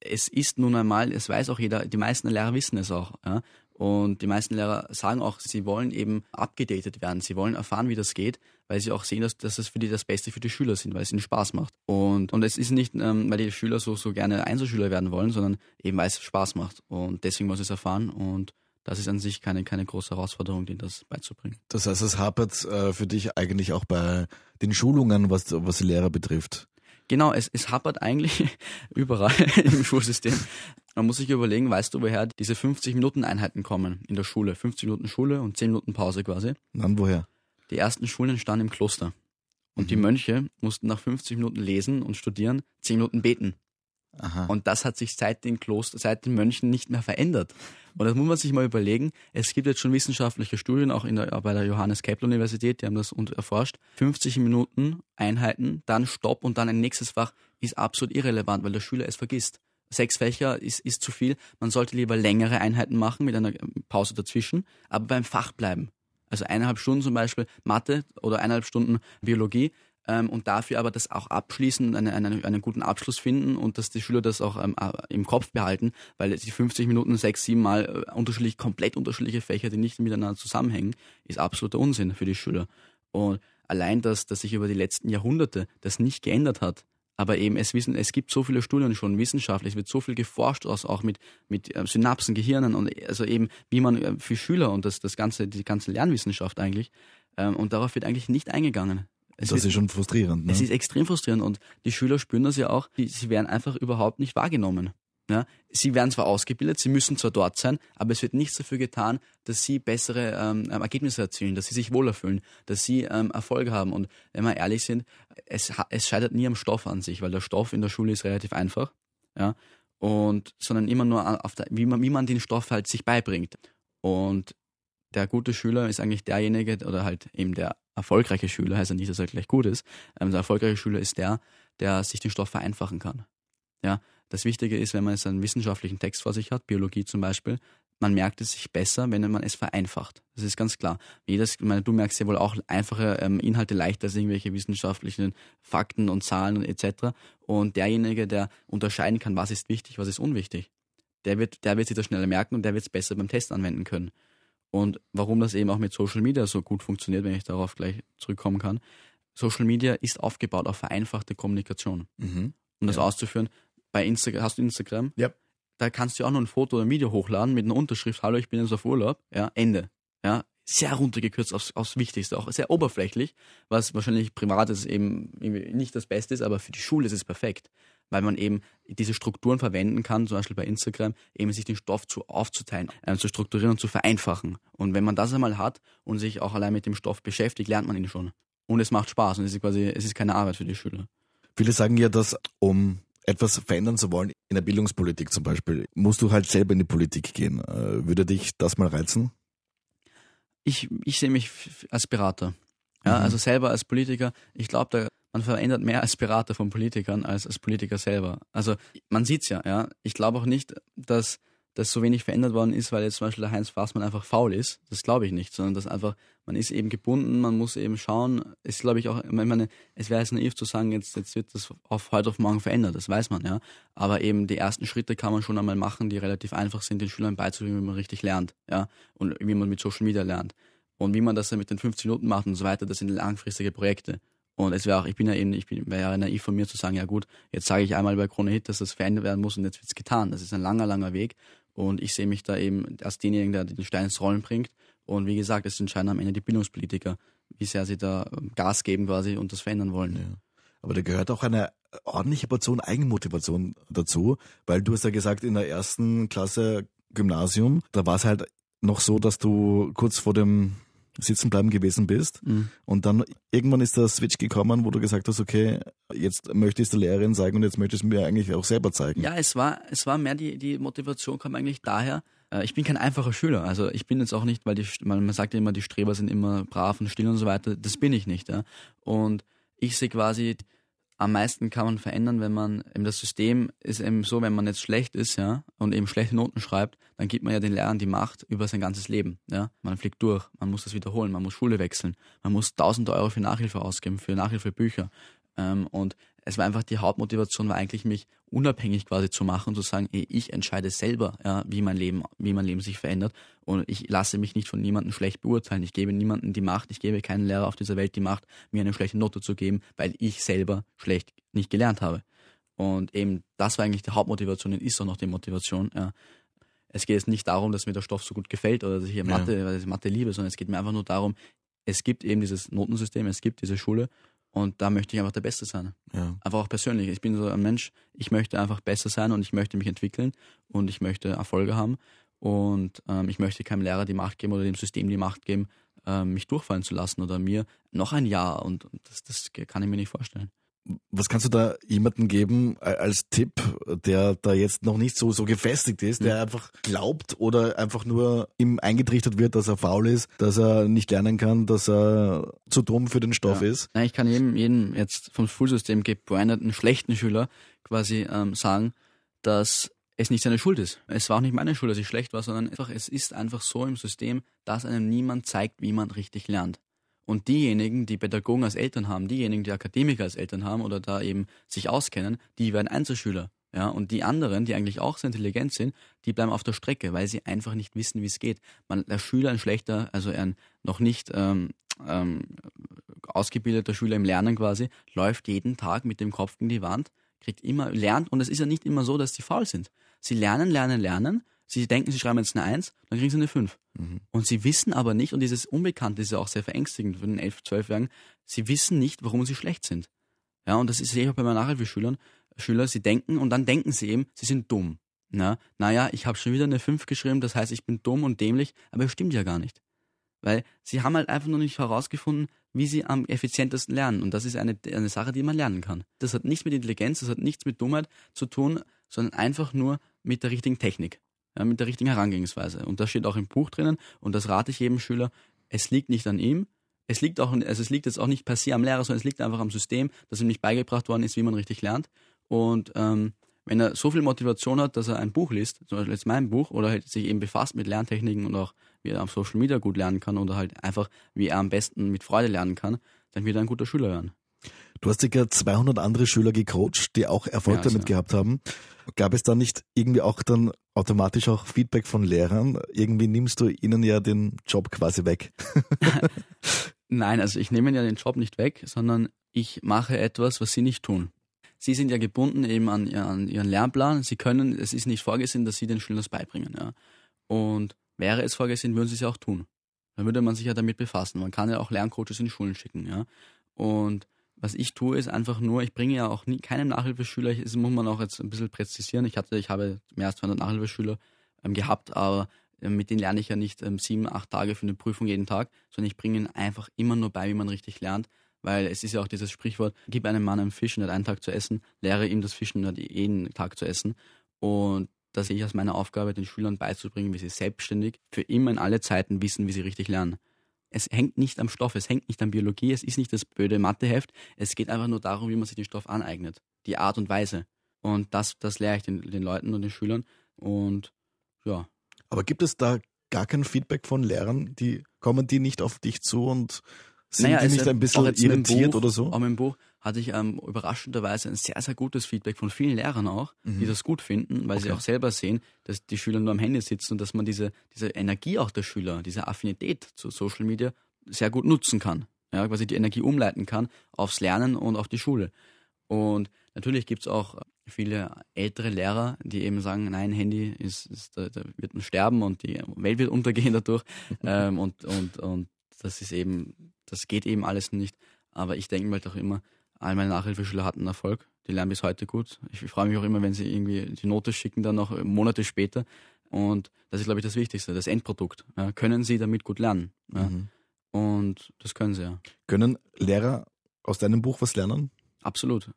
es ist nun einmal, es weiß auch jeder, die meisten Lehrer wissen es auch, ja. Und die meisten Lehrer sagen auch, sie wollen eben abgedatet werden. Sie wollen erfahren, wie das geht, weil sie auch sehen, dass, dass das für die das Beste für die Schüler sind, weil es ihnen Spaß macht. Und, und es ist nicht, ähm, weil die Schüler so, so gerne Einzelschüler werden wollen, sondern eben weil es Spaß macht. Und deswegen sie es erfahren. Und das ist an sich keine, keine große Herausforderung, denen das beizubringen. Das heißt, es hapert äh, für dich eigentlich auch bei den Schulungen, was, was die Lehrer betrifft. Genau, es, es hapert eigentlich überall im Schulsystem. Man muss sich überlegen, weißt du, woher diese 50-Minuten-Einheiten kommen in der Schule? 50 Minuten Schule und 10 Minuten Pause quasi. Dann woher? Die ersten Schulen entstanden im Kloster. Und die Mhm. Mönche mussten nach 50 Minuten lesen und studieren, 10 Minuten beten. Aha. Und das hat sich seit den Kloster, seit den Mönchen nicht mehr verändert. Und das muss man sich mal überlegen. Es gibt jetzt schon wissenschaftliche Studien, auch in der, bei der Johannes Kepler Universität, die haben das erforscht. 50 Minuten Einheiten, dann Stopp und dann ein nächstes Fach ist absolut irrelevant, weil der Schüler es vergisst. Sechs Fächer ist, ist zu viel. Man sollte lieber längere Einheiten machen mit einer Pause dazwischen, aber beim Fach bleiben. Also eineinhalb Stunden zum Beispiel Mathe oder eineinhalb Stunden Biologie ähm, und dafür aber das auch abschließen, eine, eine, einen guten Abschluss finden und dass die Schüler das auch ähm, äh, im Kopf behalten, weil die 50 Minuten sechs, sieben Mal äh, unterschiedlich, komplett unterschiedliche Fächer, die nicht miteinander zusammenhängen, ist absoluter Unsinn für die Schüler. Und allein das, dass sich über die letzten Jahrhunderte das nicht geändert hat, aber eben es wissen, es gibt so viele Studien schon wissenschaftlich, es wird so viel geforscht, aus, auch mit mit äh, Synapsen, Gehirnen und also eben wie man äh, für Schüler und das das ganze die ganze Lernwissenschaft eigentlich ähm, und darauf wird eigentlich nicht eingegangen. Es Das wird- ist schon frustrierend. Ne? es ist extrem frustrierend und die Schüler spüren das ja auch, sie werden einfach überhaupt nicht wahrgenommen. Ja? Sie werden zwar ausgebildet, sie müssen zwar dort sein, aber es wird nichts dafür getan, dass sie bessere ähm, ähm, Ergebnisse erzielen, dass sie sich wohler fühlen, dass sie ähm, Erfolg haben. Und wenn wir ehrlich sind, es, es scheitert nie am Stoff an sich, weil der Stoff in der Schule ist relativ einfach. Ja? Und, sondern immer nur auf der, wie, man, wie man den Stoff halt sich beibringt. Und der gute Schüler ist eigentlich derjenige, oder halt eben der erfolgreiche Schüler, heißt ja nicht, dass er gleich gut ist. Ähm, der erfolgreiche Schüler ist der, der sich den Stoff vereinfachen kann. Ja, das Wichtige ist, wenn man jetzt einen wissenschaftlichen Text vor sich hat, Biologie zum Beispiel, man merkt es sich besser, wenn man es vereinfacht. Das ist ganz klar. Jedes, ich meine, du merkst ja wohl auch einfache ähm, Inhalte leichter als irgendwelche wissenschaftlichen Fakten und Zahlen und etc. Und derjenige, der unterscheiden kann, was ist wichtig, was ist unwichtig, der wird, der wird sich das schneller merken und der wird es besser beim Test anwenden können. Und warum das eben auch mit Social Media so gut funktioniert, wenn ich darauf gleich zurückkommen kann. Social Media ist aufgebaut auf vereinfachte Kommunikation. Mhm. Um das Ja. auszuführen, bei Instagram, hast du Instagram? Ja. Da kannst du auch nur ein Foto oder ein Video hochladen mit einer Unterschrift, hallo, ich bin jetzt auf Urlaub, ja, Ende. Ja, sehr runtergekürzt aufs, aufs Wichtigste, auch sehr oberflächlich, was wahrscheinlich privat ist eben nicht das Beste ist, aber für die Schule ist es perfekt, weil man eben diese Strukturen verwenden kann, zum Beispiel bei Instagram, eben sich den Stoff zu aufzuteilen, äh, zu strukturieren und zu vereinfachen. Und wenn man das einmal hat und sich auch allein mit dem Stoff beschäftigt, lernt man ihn schon. Und es macht Spaß und es ist quasi, es ist keine Arbeit für die Schüler. Viele sagen ja, dass um etwas verändern zu wollen, in der Bildungspolitik zum Beispiel, musst du halt selber in die Politik gehen. Äh, Würde dich das mal reizen? ich, ich sehe mich als Berater. Ja, Mhm. also selber als Politiker, ich glaube, man verändert mehr als Berater von Politikern als als Politiker selber. Also man sieht's ja, ja. Ich glaube auch nicht, dass das so wenig verändert worden ist, weil jetzt zum Beispiel der Heinz Fassmann einfach faul ist. Das glaube ich nicht, sondern dass einfach, man ist eben gebunden, man muss eben schauen, ist glaube ich auch, ich meine, es wäre jetzt naiv zu sagen, jetzt, jetzt wird das auf heute auf morgen verändert, das weiß man, ja. Aber eben die ersten Schritte kann man schon einmal machen, die relativ einfach sind, den Schülern beizubringen, wie man richtig lernt, ja. Und wie man mit Social Media lernt. Und wie man das dann mit den 15 Minuten macht und so weiter, das sind langfristige Projekte. Und es wäre auch, ich bin ja eben, ich wäre ja naiv von mir zu sagen, ja gut, jetzt sage ich einmal bei Krone Hit, dass das verändert werden muss und jetzt wird's getan. Das ist ein langer, langer Weg. Und ich sehe mich da eben als denjenigen, der den Stein ins Rollen bringt. Und wie gesagt, es entscheiden am Ende die Bildungspolitiker, wie sehr sie da ähm, Gas geben quasi und das verändern wollen. Ja. Aber da gehört auch eine ordentliche Portion Eigenmotivation dazu, weil du hast ja gesagt, in der ersten Klasse Gymnasium, da war es halt noch so, dass du kurz vor dem Sitzenbleiben gewesen bist Mhm. und dann irgendwann ist der Switch gekommen, wo du gesagt hast, okay, jetzt möchte ich es der Lehrerin zeigen und jetzt möchte ich es mir eigentlich auch selber zeigen. Ja, es war, es war mehr die, die Motivation kam eigentlich daher. äh, Ich bin kein einfacher Schüler. Also ich bin jetzt auch nicht, weil die, man man sagt ja immer, die Streber sind immer brav und still und so weiter. Das bin ich nicht. Ja. Und ich sehe quasi, am meisten kann man verändern, wenn man, eben das System ist eben so, wenn man jetzt schlecht ist, ja, und eben schlechte Noten schreibt, dann gibt man ja den Lehrern die Macht über sein ganzes Leben, ja. Man fliegt durch, man muss das wiederholen, man muss Schule wechseln, man muss tausende Euro für Nachhilfe ausgeben, für Nachhilfebücher. Ähm, und es war einfach die Hauptmotivation war eigentlich mich unabhängig quasi zu machen und zu sagen, ey, ich entscheide selber, ja, wie mein Leben, wie mein Leben sich verändert und ich lasse mich nicht von niemandem schlecht beurteilen. Ich gebe niemandem die Macht, ich gebe keinen Lehrer auf dieser Welt die Macht, mir eine schlechte Note zu geben, weil ich selber schlecht nicht gelernt habe. Und eben das war eigentlich die Hauptmotivation und ist auch noch die Motivation. Ja. Es geht jetzt nicht darum, dass mir der Stoff so gut gefällt oder dass ich hier Ja. Mathe, weil ich Mathe liebe, sondern es geht mir einfach nur darum, es gibt eben dieses Notensystem, es gibt diese Schule und da möchte ich einfach der Beste sein. Ja. Einfach auch persönlich. Ich bin so ein Mensch, ich möchte einfach besser sein und ich möchte mich entwickeln und ich möchte Erfolge haben und ähm, ich möchte keinem Lehrer die Macht geben oder dem System die Macht geben, ähm, mich durchfallen zu lassen oder mir noch ein Jahr und, und das, das kann ich mir nicht vorstellen. Was kannst du da jemandem geben als Tipp, der da jetzt noch nicht so, so gefestigt ist, der einfach glaubt oder einfach nur ihm eingetrichtert wird, dass er faul ist, dass er nicht lernen kann, dass er zu dumm für den Stoff Ja. ist? Nein, ich kann jedem, jedem jetzt vom Schulsystem gebrandeten schlechten Schüler quasi ähm, sagen, dass es nicht seine Schuld ist. Es war auch nicht meine Schuld, dass ich schlecht war, sondern einfach, es ist einfach so im System, dass einem niemand zeigt, wie man richtig lernt. Und diejenigen, die Pädagogen als Eltern haben, diejenigen, die Akademiker als Eltern haben oder da eben sich auskennen, die werden Einzelschüler. Ja, und die anderen, die eigentlich auch sehr intelligent sind, die bleiben auf der Strecke, weil sie einfach nicht wissen, wie es geht. Man, der Schüler, ein schlechter, also ein noch nicht ähm, ähm, ausgebildeter Schüler im Lernen quasi, läuft jeden Tag mit dem Kopf gegen die Wand, kriegt immer, lernt, und es ist ja nicht immer so, dass sie faul sind. Sie lernen, lernen, lernen, Sie denken, sie schreiben jetzt eine 1, dann kriegen sie eine 5. Mhm. Und sie wissen aber nicht, und dieses Unbekannte ist ja auch sehr verängstigend für den 11-, 12-Jährigen, sie wissen nicht, warum sie schlecht sind. Ja, und das ist sehe ich auch bei meinen Nachhilfeschülern. Schüler, sie denken und dann denken sie eben, sie sind dumm. Na, naja, ich habe schon wieder eine 5 geschrieben, das heißt, ich bin dumm und dämlich, aber das stimmt ja gar nicht. Weil sie haben halt einfach noch nicht herausgefunden, wie sie am effizientesten lernen. Und das ist eine, eine Sache, die man lernen kann. Das hat nichts mit Intelligenz, das hat nichts mit Dummheit zu tun, sondern einfach nur mit der richtigen Technik, ja, mit der richtigen Herangehensweise. Und das steht auch im Buch drinnen und das rate ich jedem Schüler. Es liegt nicht an ihm, es liegt auch, also es liegt jetzt auch nicht per se am Lehrer, sondern es liegt einfach am System, dass ihm nicht beigebracht worden ist, wie man richtig lernt. Und ähm, wenn er so viel Motivation hat, dass er ein Buch liest, zum Beispiel jetzt mein Buch, oder halt sich eben befasst mit Lerntechniken und auch wie er auf Social Media gut lernen kann oder halt einfach, wie er am besten mit Freude lernen kann, dann wird er ein guter Schüler werden. Du hast ja 200 andere Schüler gecoacht, die auch Erfolg Ja, damit also- gehabt haben. Gab es da nicht irgendwie auch dann automatisch auch Feedback von Lehrern? Irgendwie nimmst du ihnen ja den Job quasi weg. Nein, also ich nehme ja den Job nicht weg, sondern ich mache etwas, was sie nicht tun. Sie sind ja gebunden eben an, an ihren Lernplan. Sie können, es ist nicht vorgesehen, dass sie den Schülern das beibringen. Ja. Und wäre es vorgesehen, würden sie es ja auch tun. Dann würde man sich ja damit befassen. Man kann ja auch Lerncoaches in die Schulen schicken. Ja. Und was ich tue, ist einfach nur, ich bringe ja auch nie, keinem Nachhilfeschüler, das muss man auch jetzt ein bisschen präzisieren. Ich hatte, ich habe mehr als 200 Nachhilfeschüler ähm, gehabt, aber ähm, mit denen lerne ich ja nicht ähm, sieben, acht Tage für eine Prüfung jeden Tag, sondern ich bringe ihnen einfach immer nur bei, wie man richtig lernt, weil es ist ja auch dieses Sprichwort, gib einem Mann einen Fisch und hat einen Tag zu essen, lehre ihm das Fischen und hat jeden Tag zu essen. Und das sehe ich als meine Aufgabe, den Schülern beizubringen, wie sie selbstständig für immer in alle Zeiten wissen, wie sie richtig lernen. Es hängt nicht am Stoff, es hängt nicht an Biologie, es ist nicht das blöde Matheheft, es geht einfach nur darum, wie man sich den Stoff aneignet, die Art und Weise. Und das, das lehre ich den, den Leuten und den Schülern. Und ja, Aber gibt es da gar kein Feedback von Lehrern? Die kommen die nicht auf dich zu und sind die es nicht ein bisschen irritiert Buch, oder so? Auch mit dem Buch hatte ich ähm, überraschenderweise ein sehr, sehr gutes Feedback von vielen Lehrern auch, die das gut finden, weil sie Mhm. Okay. auch selber sehen, dass die Schüler nur am Handy sitzen und dass man diese, diese Energie auch der Schüler, diese Affinität zu Social Media sehr gut nutzen kann. Ja, quasi die Energie umleiten kann aufs Lernen und auf die Schule. Und natürlich gibt es auch viele ältere Lehrer, die eben sagen, nein, Handy ist, ist da, da wird man sterben und die Welt wird untergehen dadurch. ähm, und, und, und das ist eben, das geht eben alles nicht. Aber ich denke mir halt auch immer, all meine Nachhilfeschüler hatten Erfolg. Die lernen bis heute gut. Ich freue mich auch immer, wenn sie irgendwie die Note schicken, dann noch Monate später. Und das ist, glaube ich, das Wichtigste, das Endprodukt. Ja, können sie damit gut lernen? Ja? Mhm. Und das können sie ja. Können Lehrer aus deinem Buch was lernen? Absolut.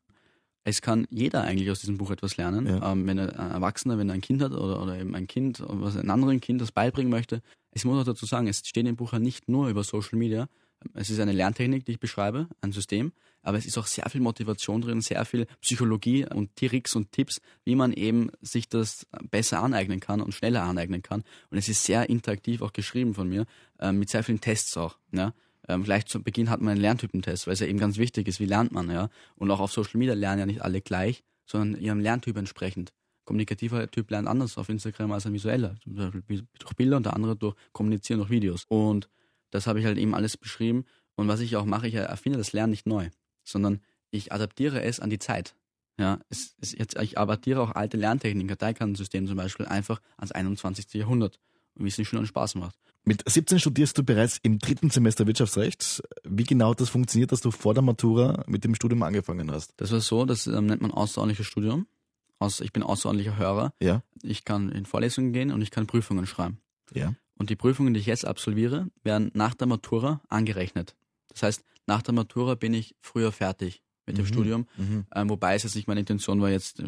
Es kann jeder eigentlich aus diesem Buch etwas lernen. Ja. Ähm, wenn er, ein Erwachsener, wenn er ein Kind hat oder, oder eben ein Kind, was einem anderen Kind das beibringen möchte. Ich muss auch dazu sagen, es steht im Buch ja nicht nur über Social Media. Es ist eine Lerntechnik, die ich beschreibe, ein System, aber es ist auch sehr viel Motivation drin, sehr viel Psychologie und Tricks und Tipps, wie man eben sich das besser aneignen kann und schneller aneignen kann. Und es ist sehr interaktiv auch geschrieben von mir, ähm, mit sehr vielen Tests auch. Ja? Ähm, gleich zu Beginn hat man einen Lerntypentest, weil es ja eben ganz wichtig ist, wie lernt man, ja. Und auch auf Social Media lernen ja nicht alle gleich, sondern ihrem Lerntyp entsprechend. Kommunikativer Typ lernt anders auf Instagram als ein visueller. Zum Beispiel durch Bilder und der andere durch Kommunizieren durch Videos. Und das habe ich halt eben alles beschrieben. Und was ich auch mache, ich erfinde das Lernen nicht neu, sondern ich adaptiere es an die Zeit. Ja, es, es, jetzt, ich adaptiere auch alte Lerntechniken, Karteikantensystem zum Beispiel, einfach ans 21. Jahrhundert. Und wie es den Schülern Spaß macht. Mit 17 studierst du bereits im dritten Semester Wirtschaftsrecht. Wie genau das funktioniert, dass du vor der Matura mit dem Studium angefangen hast? Das war so, das ähm, nennt man außerordentliches Studium. Aus, ich bin außerordentlicher Hörer. Ja. Ich kann in Vorlesungen gehen und ich kann Prüfungen schreiben. Ja. Und die Prüfungen, die ich jetzt absolviere, werden nach der Matura angerechnet. Das heißt, nach der Matura bin ich früher fertig mit dem Mhm. Studium. Mhm. Ähm, wobei es jetzt nicht meine Intention war, jetzt äh,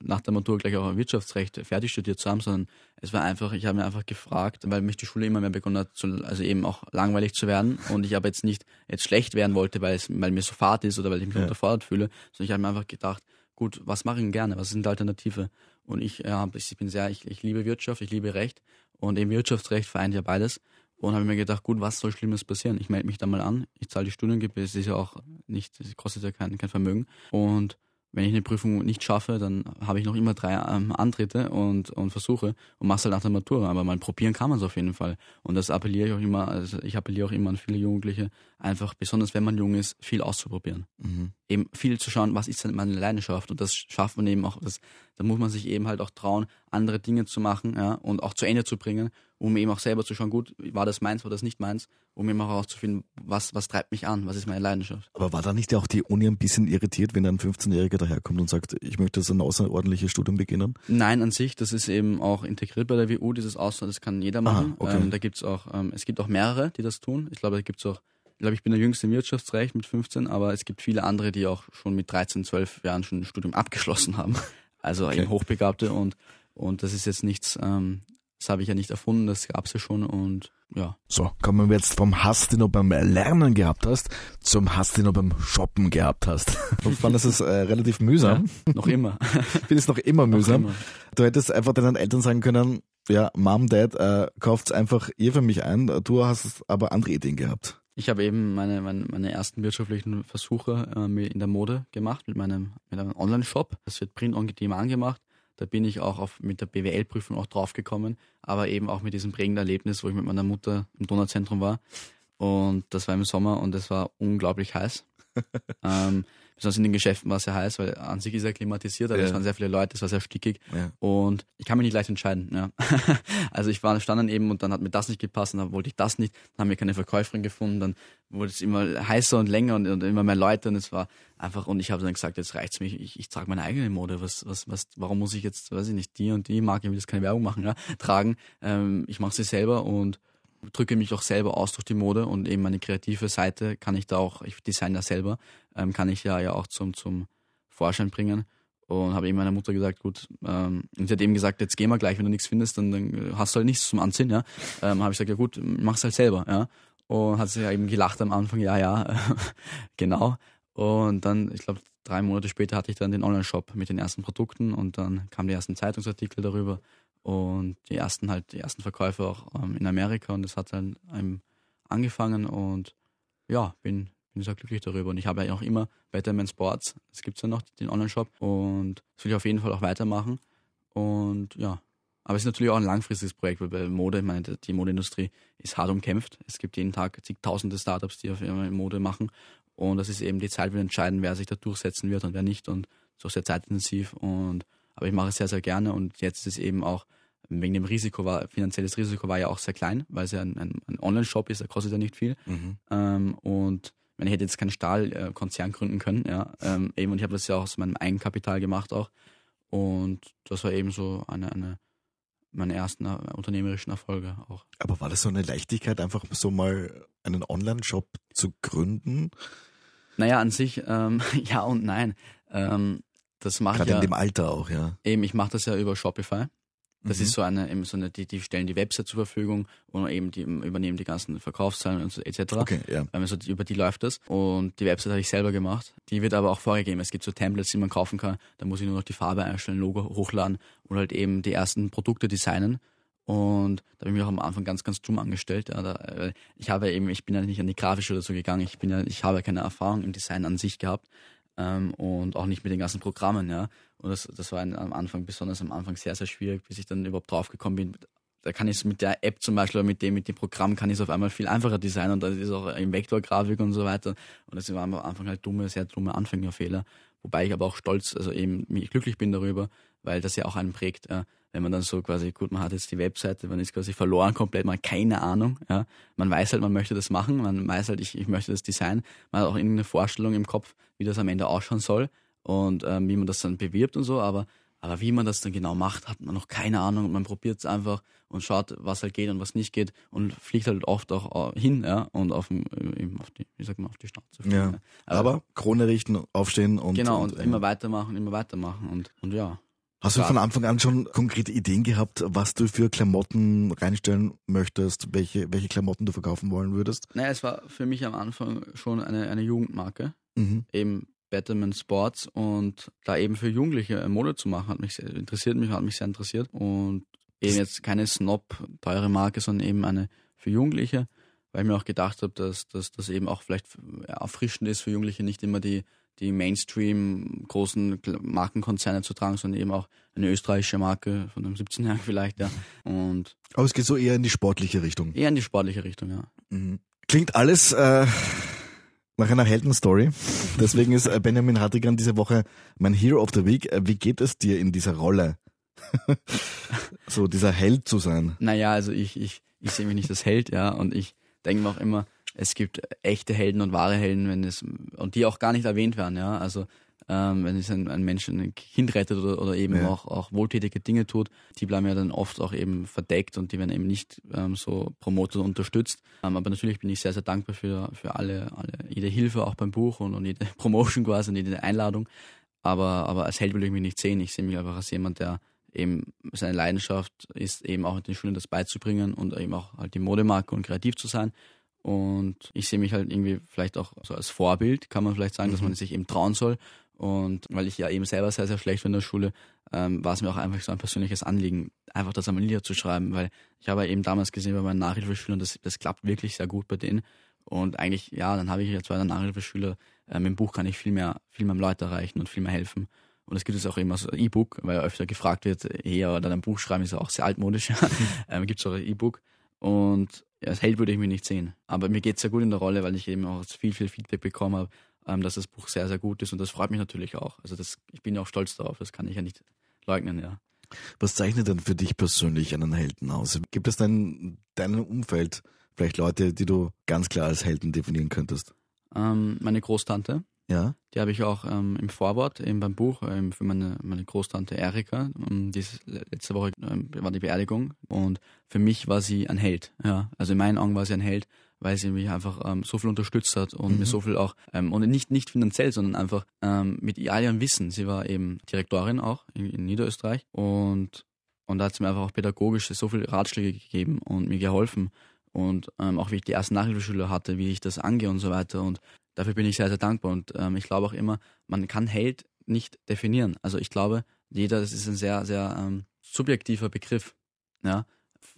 nach der Matura gleich auch Wirtschaftsrecht fertig studiert zu haben, sondern es war einfach, ich habe mir einfach gefragt, weil mich die Schule immer mehr begonnen hat, zu, also eben auch langweilig zu werden und ich aber jetzt nicht jetzt schlecht werden wollte, weil es, weil mir so fad ist oder weil ich mich Ja. unterfordert fühle, sondern ich habe mir einfach gedacht, gut, was mache ich denn gerne? Was sind Alternative? Und ich, ja, ich bin sehr, ich, ich liebe Wirtschaft, ich liebe Recht und eben Wirtschaftsrecht vereint ja beides. Und habe mir gedacht, gut, was soll Schlimmes passieren? Ich melde mich da mal an, ich zahle die Studiengebühr, es ist ja auch nicht, es kostet ja kein, kein Vermögen. Und wenn ich eine Prüfung nicht schaffe, dann habe ich noch immer drei ähm, Antritte und, und Versuche und mach's halt nach der Matura. Aber mal probieren kann man es auf jeden Fall. Und das appelliere ich auch immer, also ich appelliere auch immer an viele Jugendliche, einfach besonders wenn man jung ist, viel auszuprobieren. Mhm. Eben viel zu schauen, was ist denn meine Leidenschaft und das schafft man eben auch, das, da muss man sich eben halt auch trauen, andere Dinge zu machen ja, und auch zu Ende zu bringen, um eben auch selber zu schauen, gut, war das meins, war das nicht meins, um eben auch herauszufinden, was, was treibt mich an, was ist meine Leidenschaft. Aber war da nicht auch die Uni ein bisschen irritiert, wenn ein 15-Jähriger daherkommt und sagt, ich möchte so ein außerordentliches Studium beginnen? Nein, an sich, das ist eben auch integriert bei der WU, dieses Außer, das kann jeder machen. Aha, okay. ähm, da gibt's auch, ähm, es gibt auch mehrere, die das tun. Ich glaube, da gibt's auch ich glaube, ich bin der jüngste im Wirtschaftsrecht mit 15, aber es gibt viele andere, die auch schon mit 13, 12 Jahren schon ein Studium abgeschlossen haben. Also Okay. eben Hochbegabte und, und das ist jetzt nichts, ähm, das habe ich ja nicht erfunden, das gab's ja schon und ja. So, kommen wir jetzt vom Hass, den du beim Lernen gehabt hast, zum Hass, den du beim Shoppen gehabt hast. Ich fand das ist äh, relativ mühsam. Noch immer. Ich finde es noch immer Noch mühsam. immer. Du hättest einfach deinen Eltern sagen können, ja, Mom, Dad, äh, kauft's einfach ihr für mich ein. Du hast aber andere Ideen gehabt. Ich habe eben meine, meine, meine ersten wirtschaftlichen Versuche äh, in der Mode gemacht mit meinem, mit einem Online-Shop. Das wird Print on Demand gemacht. Da bin ich auch auf, mit der BWL-Prüfung auch draufgekommen, aber eben auch mit diesem prägenden Erlebnis, wo ich mit meiner Mutter im Donauzentrum war. Und das war im Sommer und es war unglaublich heiß. ähm, besonders in den Geschäften war es sehr heiß, weil an sich ist er klimatisiert, aber Ja. es waren sehr viele Leute, es war sehr stickig. Ja. Und ich kann mich nicht leicht entscheiden. Ja. also ich war stand dann eben und dann hat mir das nicht gepasst und dann wollte ich das nicht, dann haben wir keine Verkäuferin gefunden, dann wurde es immer heißer und länger und, und immer mehr Leute und es war einfach und ich habe dann gesagt, jetzt reicht's mich, ich, ich trage meine eigene Mode. Was, was, was, warum muss ich jetzt, weiß ich nicht, die und die Marke, ich will jetzt keine Werbung machen, ja, tragen. Ähm, ich mache sie selber und drücke mich auch selber aus durch die Mode und eben meine kreative Seite kann ich da auch, ich design das selber, ähm, kann ich ja, ja auch zum, zum Vorschein bringen. Und habe eben meiner Mutter gesagt, gut, ähm, und sie hat eben gesagt, jetzt geh mal gleich, wenn du nichts findest, dann, dann hast du halt nichts zum Anziehen, ja. Ähm, habe ich gesagt, ja gut, mach's halt selber, ja. Und hat sie ja eben gelacht am Anfang, ja, ja, genau. Und dann, ich glaube, drei Monate später hatte ich dann den Online-Shop mit den ersten Produkten und dann kamen die ersten Zeitungsartikel darüber und die ersten halt, die ersten Verkäufe auch ähm, in Amerika und das hat dann einem angefangen und ja, bin, bin sehr glücklich darüber. Und ich habe ja auch immer Betterman Sports, das gibt's ja noch, den Online-Shop und das will ich auf jeden Fall auch weitermachen. Und ja, aber es ist natürlich auch ein langfristiges Projekt, weil bei Mode, ich meine, die Modeindustrie ist hart umkämpft. Es gibt jeden Tag zigtausende Startups, die auf einmal Mode machen. Und das ist eben die Zeit, wird entscheiden, wer sich da durchsetzen wird und wer nicht. Und so sehr zeitintensiv. Und aber ich mache es sehr, sehr gerne. Und jetzt ist es eben auch wegen dem Risiko war, finanzielles Risiko war ja auch sehr klein, weil es ja ein, ein, Online-Shop ist, der kostet ja nicht viel. Ähm, und ich hätte jetzt keinen Stahlkonzern gründen können, ja. Ähm, eben, und ich habe das ja auch aus meinem Eigenkapital gemacht auch. Und das war eben so eine, eine meine ersten äh, unternehmerischen Erfolge auch. Aber war das so eine Leichtigkeit, einfach so mal einen Online-Shop zu gründen? Naja, an sich, ähm, ja und nein. Ähm, das mache ich Gerade ja, in dem Alter auch, ja. eben, ich mache das ja über Shopify. Das Mhm. ist so eine, eben so eine, die, die stellen die Website zur Verfügung und eben die übernehmen die ganzen Verkaufszahlen und so etc. Okay, ja. Also über die läuft das. Und die Website habe ich selber gemacht. Die wird aber auch vorgegeben. Es gibt so Templates, die man kaufen kann. Da muss ich nur noch die Farbe einstellen, Logo hochladen und halt eben die ersten Produkte designen. Und da habe ich mich auch am Anfang ganz, ganz dumm angestellt. Ja, da, äh, ich habe eben, ich bin ja nicht an die grafische oder so gegangen. Ich bin ja, ich habe ja keine Erfahrung im Design an sich gehabt. Ähm, und auch nicht mit den ganzen Programmen, ja. Und das, das war ein, am Anfang, besonders am Anfang sehr, sehr schwierig, bis ich dann überhaupt draufgekommen bin, da kann ich es mit der App zum Beispiel oder mit dem, mit dem Programm kann ich es auf einmal viel einfacher designen und da ist auch in Vektorgrafik und so weiter. Und das waren am Anfang halt dumme, sehr dumme Anfängerfehler. Wobei ich aber auch stolz, also eben mich glücklich bin darüber, weil das ja auch einen prägt, ja. Wenn man dann so quasi, gut, man hat jetzt die Webseite, man ist quasi verloren komplett, man hat keine Ahnung, ja. Man weiß halt, man möchte das machen, man weiß halt, ich, ich möchte das Design, man hat auch irgendeine Vorstellung im Kopf, wie das am Ende ausschauen soll und ähm, wie man das dann bewirbt und so, aber aber wie man das dann genau macht, hat man noch keine Ahnung. Man probiert es einfach und schaut, was halt geht und was nicht geht und fliegt halt oft auch äh, hin, ja, und auf, äh, eben auf die, wie sagt man, auf die Schnauze. fliegen, Ja. Aber Krone richten, aufstehen und. genau, und, äh, immer weitermachen, immer weitermachen und, und ja. Hast du von Anfang an schon konkrete Ideen gehabt, was du für Klamotten reinstellen möchtest, welche, welche Klamotten du verkaufen wollen würdest? Naja, es war für mich am Anfang schon eine, eine Jugendmarke, Mhm. eben Betterman Sports und da eben für Jugendliche äh, Mode zu machen, hat mich sehr, interessiert mich, hat mich sehr interessiert und eben jetzt keine Snob, teure Marke, sondern eben eine für Jugendliche, weil ich mir auch gedacht habe, dass das eben auch vielleicht ja, erfrischend ist für Jugendliche, nicht immer die die Mainstream großen Markenkonzerne zu tragen, sondern eben auch eine österreichische Marke von einem 17-Jährigen vielleicht, ja. Und Aber es geht so eher in die sportliche Richtung. eher in die sportliche Richtung, ja. Mhm. Klingt alles äh, nach einer Heldenstory. Deswegen ist äh, Benjamin Hartigan diese Woche mein Hero of the Week. Äh, wie geht es dir in dieser Rolle? so dieser Held zu sein. Naja, also ich, ich, ich sehe mich nicht als Held, ja, und ich denke mir auch immer, es gibt echte Helden und wahre Helden, wenn es und die auch gar nicht erwähnt werden, ja. Also ähm, wenn es ein, ein Mensch ein Kind rettet oder, oder eben ja. auch, auch wohltätige Dinge tut, die bleiben ja dann oft auch eben verdeckt und die werden eben nicht ähm, so promotet und unterstützt. Ähm, aber natürlich bin ich sehr, sehr dankbar für, für alle, alle, jede Hilfe auch beim Buch und, und jede Promotion quasi und jede Einladung. Aber, aber als Held will ich mich nicht sehen. Ich sehe mich einfach als jemand, der eben seine Leidenschaft ist, eben auch in den Schulen das beizubringen und eben auch halt die Modemarke und kreativ zu sein. Und ich sehe mich halt irgendwie vielleicht auch so als Vorbild, kann man vielleicht sagen, mhm. dass man sich eben trauen soll und weil ich ja eben selber sehr, sehr schlecht war in der Schule, ähm, war es mir auch einfach so ein persönliches Anliegen, einfach das einmal niederzuschreiben, weil ich habe eben damals gesehen bei meinen Nachhilfeschülern, das, das klappt wirklich sehr gut bei denen. Und eigentlich, ja, dann habe ich jetzt bei den Nachhilfeschüler, ähm, im Buch kann ich viel mehr, viel mehr Leute erreichen und viel mehr helfen. Und es gibt es auch immer so E-Book, weil öfter gefragt wird, eher oder ein Buch schreiben ist ja auch sehr altmodisch. ähm, gibt es auch ein E-Book. Und ja, als Held würde ich mich nicht sehen. Aber mir geht es sehr gut in der Rolle, weil ich eben auch viel, viel Feedback bekommen habe ähm, dass das Buch sehr, sehr gut ist und das freut mich natürlich auch. Also das, ich bin ja auch stolz darauf, das kann ich ja nicht leugnen, ja. Was zeichnet denn für dich persönlich einen Helden aus? Gibt es denn deinem Umfeld vielleicht Leute, die du ganz klar als Helden definieren könntest? Ähm, meine Großtante. Ja. Die habe ich auch ähm, im Vorwort, eben beim Buch, ähm, für meine, meine Großtante Erika. Ähm, dieses, letzte Woche ähm, war die Beerdigung und für mich war sie ein Held. Ja. Also in meinen Augen war sie ein Held, weil sie mich einfach ähm, so viel unterstützt hat und mhm. mir so viel auch, ähm, und nicht, nicht finanziell, sondern einfach ähm, mit all ihrem Wissen. Sie war eben Direktorin auch in, in Niederösterreich und, und da hat sie mir einfach auch pädagogisch so viele Ratschläge gegeben und mir geholfen. Und ähm, auch wie ich die ersten Nachhilfeschüler hatte, wie ich das angehe und so weiter. Und dafür bin ich sehr, sehr dankbar. Und ähm, ich glaube auch immer, man kann Held nicht definieren. Also ich glaube, jeder, das ist ein sehr, sehr ähm, subjektiver Begriff. Ja,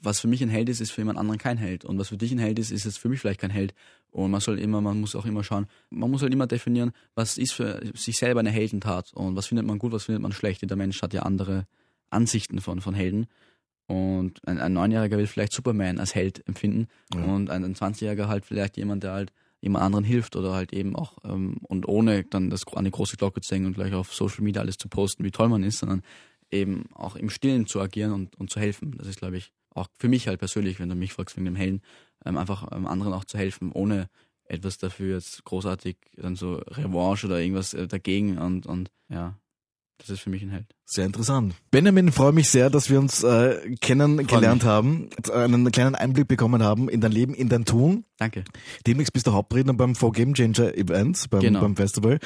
was für mich ein Held ist, ist für jemand anderen kein Held. Und was für dich ein Held ist, ist jetzt für mich vielleicht kein Held. Und man soll immer, man muss auch immer schauen, man muss halt immer definieren, was ist für sich selber eine Heldentat und was findet man gut, was findet man schlecht. Jeder Mensch hat ja andere Ansichten von, von Helden. Und ein, ein Neunjähriger will vielleicht Superman als Held empfinden ja. und ein, ein 20-Jähriger halt vielleicht jemand, der halt jemand anderen hilft oder halt eben auch ähm, und ohne dann das an die große Glocke zu hängen und gleich auf Social Media alles zu posten, wie toll man ist, sondern eben auch im Stillen zu agieren und, und zu helfen. Das ist, glaube ich, auch für mich halt persönlich, wenn du mich fragst wegen dem Helden, ähm, einfach ähm, anderen auch zu helfen, ohne etwas dafür jetzt großartig dann so Revanche oder irgendwas äh, dagegen und, und ja, das ist für mich ein Held. Sehr interessant. Benjamin, freue mich sehr, dass wir uns äh, kennengelernt haben, einen kleinen Einblick bekommen haben in dein Leben, in dein Tun. Danke. Demnächst bist du Hauptredner beim For Game Changer Events, beim, genau. beim Festival.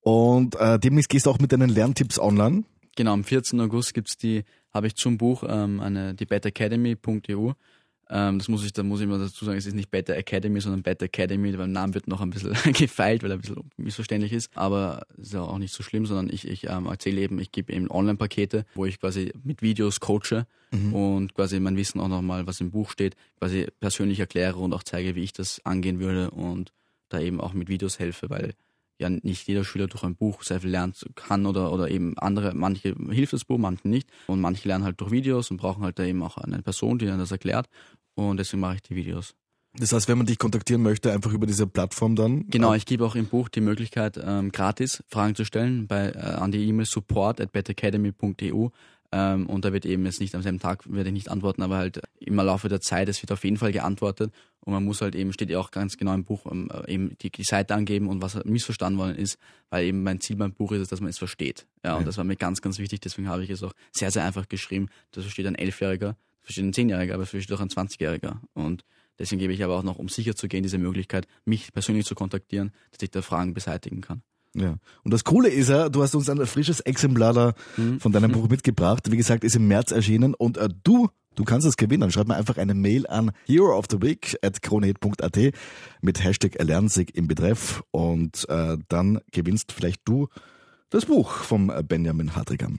Und äh, demnächst gehst du auch mit deinen Lerntipps online. Genau, am 14. August gibt's die habe ich zum Buch ähm, eine, die betacademy.eu. Ähm, das muss ich, da muss ich mal dazu sagen, es ist nicht Better Academy, sondern Better Academy, weil der Name wird noch ein bisschen gefeilt, weil er ein bisschen missverständlich ist. Aber ist ja auch nicht so schlimm, sondern ich, ich ähm, erzähle eben, ich gebe eben Online-Pakete, wo ich quasi mit Videos coache mhm. und quasi mein Wissen auch nochmal, was im Buch steht, quasi persönlich erkläre und auch zeige, wie ich das angehen würde und da eben auch mit Videos helfe, weil ja nicht jeder Schüler durch ein Buch sehr viel lernen kann oder, oder eben andere, manche hilft das Buch, manche nicht. Und manche lernen halt durch Videos und brauchen halt da eben auch eine Person, die ihnen das erklärt. Und deswegen mache ich die Videos. Das heißt, wenn man dich kontaktieren möchte, einfach über diese Plattform dann? Genau, ich gebe auch im Buch die Möglichkeit, ähm, gratis Fragen zu stellen bei, äh, an die E-Mail support at betacademy.eu ähm, und da wird eben jetzt nicht am selben Tag, werde ich nicht antworten, aber halt im Laufe der Zeit, es wird auf jeden Fall geantwortet. Und man muss halt eben, steht ja auch ganz genau im Buch, ähm, eben die, die Seite angeben und was missverstanden worden ist, weil eben mein Ziel beim Buch ist, dass man es versteht. Ja, ja. und das war mir ganz, ganz wichtig, deswegen habe ich es auch sehr, sehr einfach geschrieben. Das versteht ein Elfjähriger, das versteht ein Zehnjähriger, aber das versteht auch ein Zwanzigjähriger. Und deswegen gebe ich aber auch noch, um sicher zu gehen, diese Möglichkeit, mich persönlich zu kontaktieren, dass ich da Fragen beseitigen kann. Ja. Und das Coole ist ja, du hast uns ein frisches Exemplar da mhm. von deinem Buch mitgebracht. Wie gesagt, ist im März erschienen und äh, du, du kannst es gewinnen. Schreib mir einfach eine Mail an hero of the week at kronehit.at mit Hashtag Erlernsig im Betreff und äh, dann gewinnst vielleicht du das Buch vom Benjamin Hartrigan.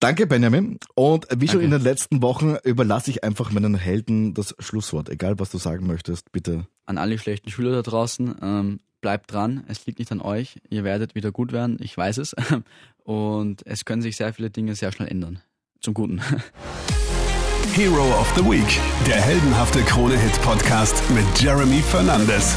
Danke, Benjamin. Und wie Danke. schon in den letzten Wochen überlasse ich einfach meinen Helden das Schlusswort. Egal, was du sagen möchtest, bitte. An alle schlechten Schüler da draußen, ähm, bleibt dran, es liegt nicht an euch, ihr werdet wieder gut werden, ich weiß es. Und es können sich sehr viele Dinge sehr schnell ändern. Zum Guten. Hero of the Week, der heldenhafte Krone-Hit-Podcast mit Jeremy Fernandes.